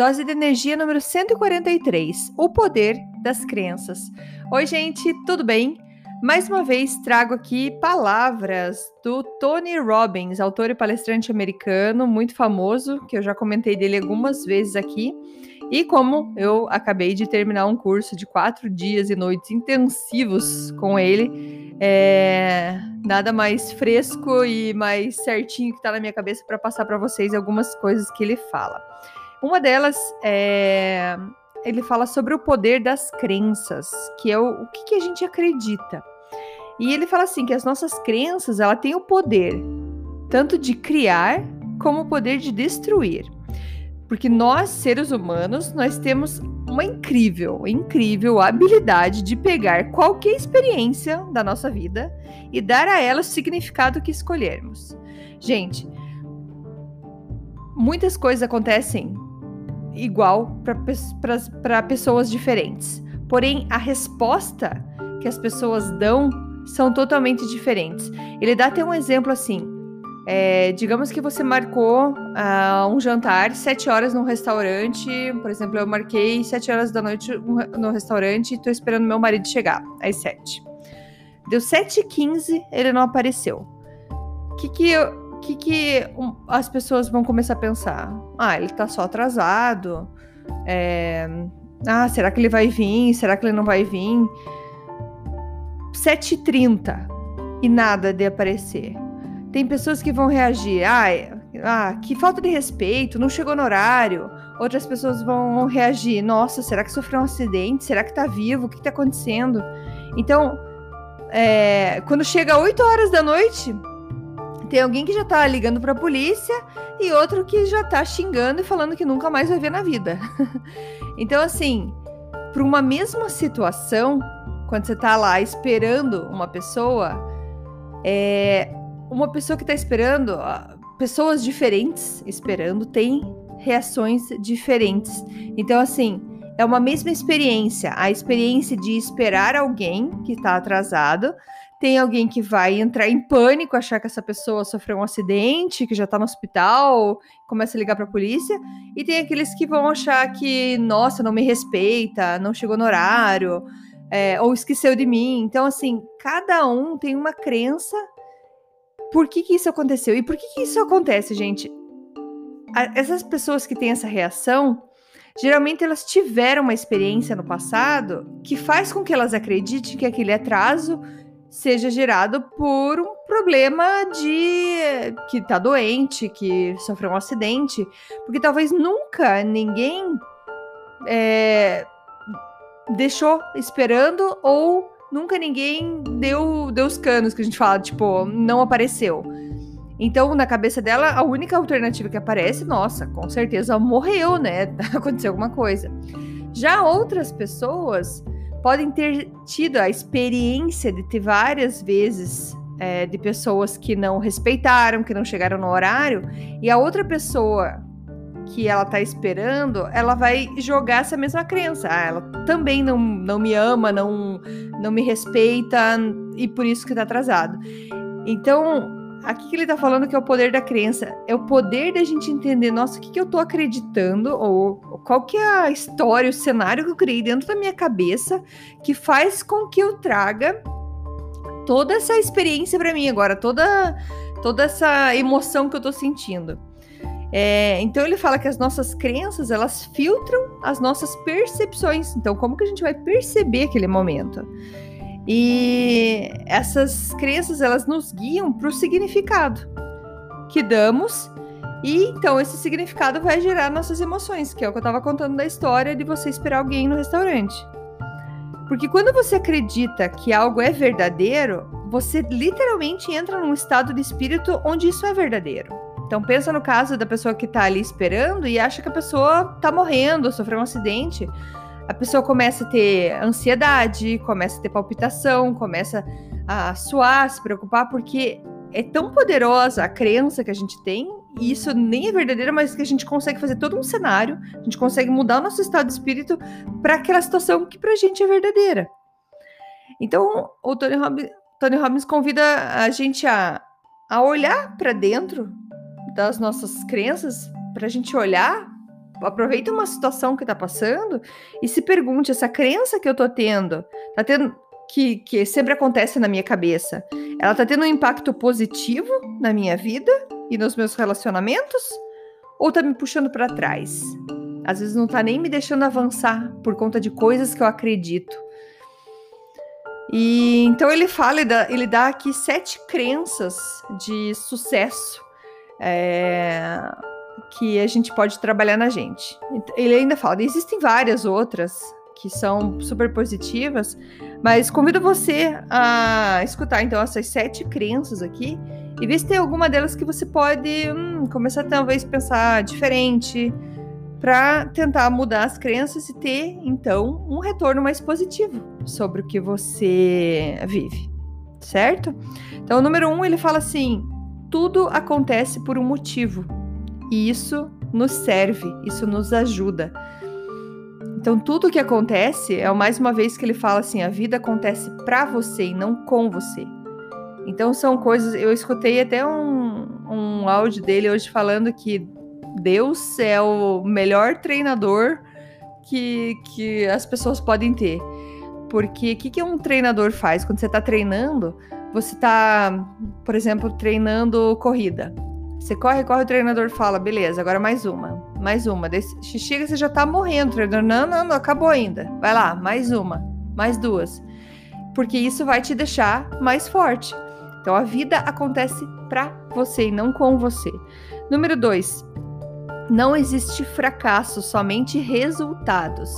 Dose de energia número 143: O poder das crenças. Oi, gente, tudo bem? Mais uma vez trago aqui palavras do Tony Robbins, autor e palestrante americano muito famoso, que eu já comentei dele algumas vezes aqui. E como eu acabei de terminar um curso de quatro dias e noites intensivos com ele, é nada mais fresco e mais certinho que está na minha cabeça para passar para vocês algumas coisas que ele fala. Uma delas é. Ele fala sobre o poder das crenças, que é o, o que, que a gente acredita. E ele fala assim que as nossas crenças ela tem o poder tanto de criar como o poder de destruir. Porque nós, seres humanos, nós temos uma incrível, incrível habilidade de pegar qualquer experiência da nossa vida e dar a ela o significado que escolhermos. Gente, muitas coisas acontecem igual para pessoas diferentes. Porém, a resposta que as pessoas dão são totalmente diferentes. Ele dá até um exemplo assim. É, digamos que você marcou uh, um jantar sete horas num restaurante. Por exemplo, eu marquei sete horas da noite no restaurante e estou esperando meu marido chegar às sete. Deu sete e quinze, ele não apareceu. O que, que eu, que, que as pessoas vão começar a pensar? Ah, ele tá só atrasado. É... Ah, será que ele vai vir? Será que ele não vai vir? 7h30 e nada de aparecer. Tem pessoas que vão reagir. Ah, ah, que falta de respeito, não chegou no horário. Outras pessoas vão reagir. Nossa, será que sofreu um acidente? Será que tá vivo? O que tá acontecendo? Então, é, quando chega 8 horas da noite, tem alguém que já tá ligando pra polícia e outro que já tá xingando e falando que nunca mais vai ver na vida. então, assim, para uma mesma situação, quando você tá lá esperando uma pessoa, é, uma pessoa que tá esperando, pessoas diferentes esperando, tem reações diferentes. Então, assim, é uma mesma experiência. A experiência de esperar alguém que está atrasado tem alguém que vai entrar em pânico, achar que essa pessoa sofreu um acidente, que já tá no hospital, começa a ligar para a polícia, e tem aqueles que vão achar que, nossa, não me respeita, não chegou no horário, é, ou esqueceu de mim. Então, assim, cada um tem uma crença. Por que, que isso aconteceu? E por que, que isso acontece, gente? A, essas pessoas que têm essa reação, geralmente elas tiveram uma experiência no passado que faz com que elas acreditem que aquele atraso seja gerado por um problema de que tá doente, que sofreu um acidente, porque talvez nunca ninguém é, deixou esperando ou nunca ninguém deu, deu os canos que a gente fala, tipo, não apareceu. Então, na cabeça dela, a única alternativa que aparece, nossa, com certeza morreu, né? Aconteceu alguma coisa. Já outras pessoas podem ter tido a experiência de ter várias vezes é, de pessoas que não respeitaram, que não chegaram no horário, e a outra pessoa que ela tá esperando, ela vai jogar essa mesma crença. Ah, ela também não, não me ama, não, não me respeita, e por isso que tá atrasado. Então, aqui que ele tá falando que é o poder da crença. É o poder da gente entender, nossa, o que, que eu tô acreditando, ou, qual que é a história, o cenário que eu criei dentro da minha cabeça, que faz com que eu traga toda essa experiência para mim agora, toda, toda essa emoção que eu tô sentindo. É, então ele fala que as nossas crenças elas filtram as nossas percepções. Então, como que a gente vai perceber aquele momento? E essas crenças elas nos guiam para o significado que damos e então esse significado vai gerar nossas emoções, que é o que eu estava contando da história de você esperar alguém no restaurante. Porque quando você acredita que algo é verdadeiro, você literalmente entra num estado de espírito onde isso é verdadeiro. Então pensa no caso da pessoa que tá ali esperando e acha que a pessoa tá morrendo, sofreu um acidente. A pessoa começa a ter ansiedade, começa a ter palpitação, começa a suar, se preocupar, porque é tão poderosa a crença que a gente tem, e isso nem é verdadeiro, mas que a gente consegue fazer todo um cenário, a gente consegue mudar o nosso estado de espírito para aquela situação que pra gente é verdadeira. Então, o Tony Robbins, Tony Robbins convida a gente a, a olhar para dentro das nossas crenças, para a gente olhar, aproveita uma situação que está passando e se pergunte: essa crença que eu estou tendo, tá tendo que, que sempre acontece na minha cabeça, ela está tendo um impacto positivo na minha vida e nos meus relacionamentos? Ou está me puxando para trás? Às vezes não está nem me deixando avançar por conta de coisas que eu acredito. E então ele fala, ele dá, ele dá aqui sete crenças de sucesso é, que a gente pode trabalhar na gente. Ele ainda fala, existem várias outras que são super positivas, mas convido você a escutar então essas sete crenças aqui e ver se tem alguma delas que você pode hum, começar talvez pensar diferente para tentar mudar as crenças e ter então um retorno mais positivo sobre o que você vive, certo? Então, o número um ele fala assim: tudo acontece por um motivo. E isso nos serve, isso nos ajuda. Então, tudo que acontece é mais uma vez que ele fala assim: a vida acontece para você e não com você. Então, são coisas. Eu escutei até um, um áudio dele hoje falando que Deus é o melhor treinador que, que as pessoas podem ter. Porque o que, que um treinador faz? Quando você está treinando, você está, por exemplo, treinando corrida. Você corre, corre, o treinador fala, beleza, agora mais uma, mais uma. Desse, chega, você já tá morrendo, treinador. Não, não, não, acabou ainda. Vai lá, mais uma, mais duas. Porque isso vai te deixar mais forte. Então a vida acontece para você e não com você. Número dois, não existe fracasso, somente resultados.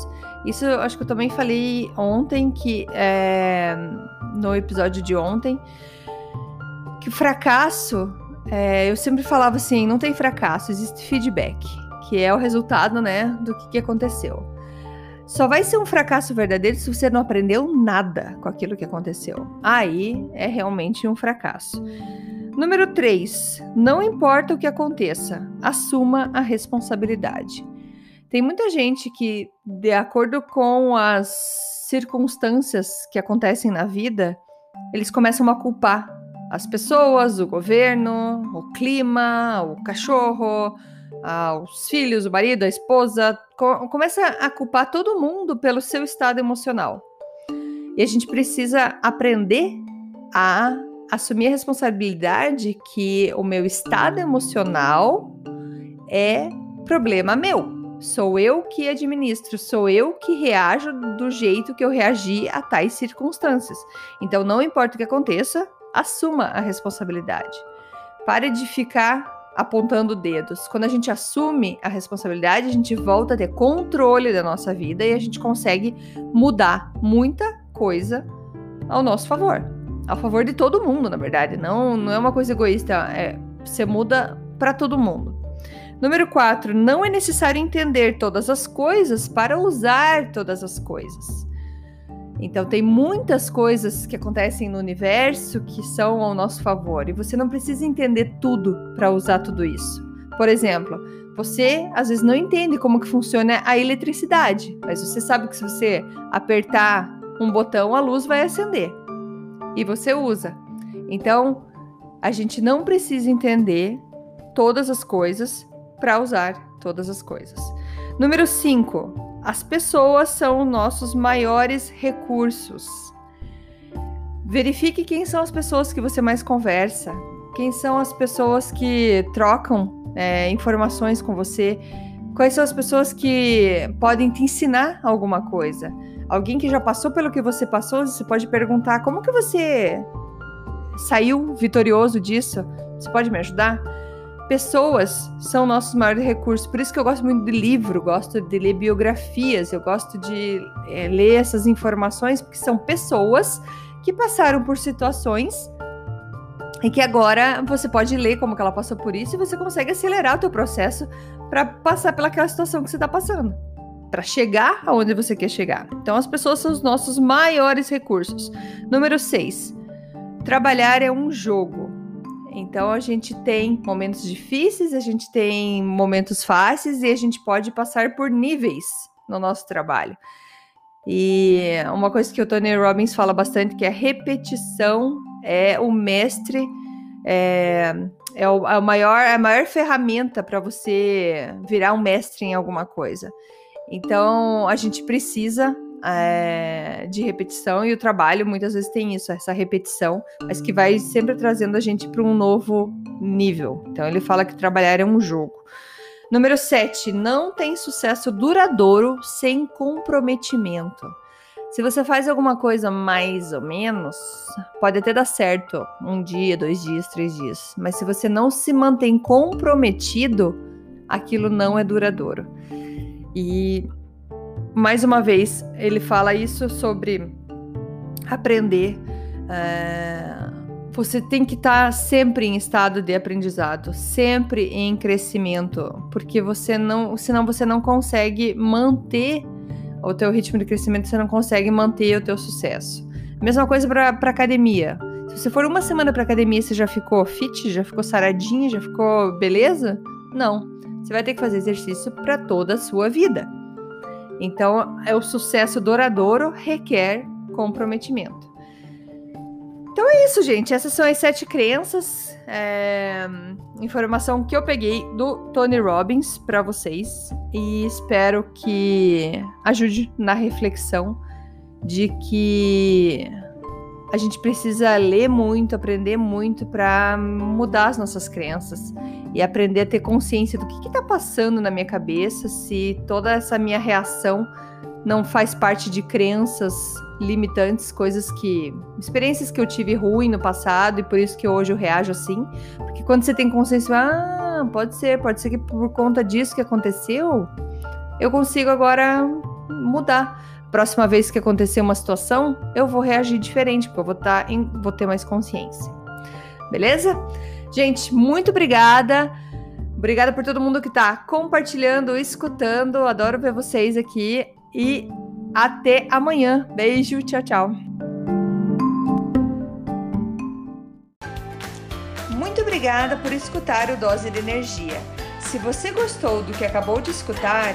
Isso eu acho que eu também falei ontem, que é, no episódio de ontem, que fracasso, é, eu sempre falava assim, não tem fracasso, existe feedback, que é o resultado, né, do que aconteceu. Só vai ser um fracasso verdadeiro se você não aprendeu nada com aquilo que aconteceu. Aí é realmente um fracasso. Número 3. Não importa o que aconteça, assuma a responsabilidade. Tem muita gente que, de acordo com as circunstâncias que acontecem na vida, eles começam a culpar as pessoas, o governo, o clima, o cachorro, os filhos, o marido, a esposa. Começa a culpar todo mundo pelo seu estado emocional. E a gente precisa aprender a assumir a responsabilidade que o meu estado emocional é problema meu. Sou eu que administro, sou eu que reajo do jeito que eu reagi a tais circunstâncias. Então, não importa o que aconteça, assuma a responsabilidade. Pare de ficar apontando dedos. Quando a gente assume a responsabilidade, a gente volta a ter controle da nossa vida e a gente consegue mudar muita coisa ao nosso favor. Ao favor de todo mundo, na verdade. Não, não é uma coisa egoísta. É, você muda para todo mundo. Número 4. Não é necessário entender todas as coisas para usar todas as coisas. Então, tem muitas coisas que acontecem no universo que são ao nosso favor e você não precisa entender tudo para usar tudo isso. Por exemplo, você às vezes não entende como que funciona a eletricidade, mas você sabe que se você apertar um botão, a luz vai acender e você usa. Então, a gente não precisa entender todas as coisas para usar todas as coisas. Número 5. As pessoas são nossos maiores recursos. Verifique quem são as pessoas que você mais conversa, quem são as pessoas que trocam é, informações com você, quais são as pessoas que podem te ensinar alguma coisa. Alguém que já passou pelo que você passou, você pode perguntar como que você saiu vitorioso disso? Você pode me ajudar? Pessoas são nossos maiores recursos. Por isso que eu gosto muito de livro, gosto de ler biografias, eu gosto de é, ler essas informações, porque são pessoas que passaram por situações e que agora você pode ler como que ela passou por isso e você consegue acelerar o teu processo para passar pelaquela situação que você está passando, para chegar aonde você quer chegar. Então as pessoas são os nossos maiores recursos. Número 6. Trabalhar é um jogo. Então a gente tem momentos difíceis, a gente tem momentos fáceis e a gente pode passar por níveis no nosso trabalho. E uma coisa que o Tony Robbins fala bastante que é repetição é o mestre, é, é, o, é o maior, é a maior ferramenta para você virar um mestre em alguma coisa. Então a gente precisa é, de repetição e o trabalho muitas vezes tem isso, essa repetição, mas que vai sempre trazendo a gente para um novo nível. Então ele fala que trabalhar é um jogo. Número 7, não tem sucesso duradouro sem comprometimento. Se você faz alguma coisa mais ou menos, pode até dar certo um dia, dois dias, três dias. Mas se você não se mantém comprometido, aquilo não é duradouro. E mais uma vez, ele fala isso sobre aprender. É, você tem que estar tá sempre em estado de aprendizado, sempre em crescimento, porque você não, senão você não consegue manter o teu ritmo de crescimento, você não consegue manter o teu sucesso. Mesma coisa para academia. Se você for uma semana para academia, você já ficou fit, já ficou saradinha, já ficou beleza? Não. Você vai ter que fazer exercício para toda a sua vida. Então, é o sucesso duradouro requer comprometimento. Então é isso, gente. Essas são as sete crenças. É... Informação que eu peguei do Tony Robbins para vocês e espero que ajude na reflexão de que a gente precisa ler muito, aprender muito para mudar as nossas crenças e aprender a ter consciência do que está passando na minha cabeça, se toda essa minha reação não faz parte de crenças limitantes, coisas que. experiências que eu tive ruim no passado e por isso que hoje eu reajo assim. Porque quando você tem consciência, ah, pode ser, pode ser que por conta disso que aconteceu, eu consigo agora mudar próxima vez que acontecer uma situação, eu vou reagir diferente, porque eu vou, tá em, vou ter mais consciência. Beleza? Gente, muito obrigada. Obrigada por todo mundo que está compartilhando, escutando. Adoro ver vocês aqui. E até amanhã. Beijo, tchau, tchau. Muito obrigada por escutar o Dose de Energia. Se você gostou do que acabou de escutar,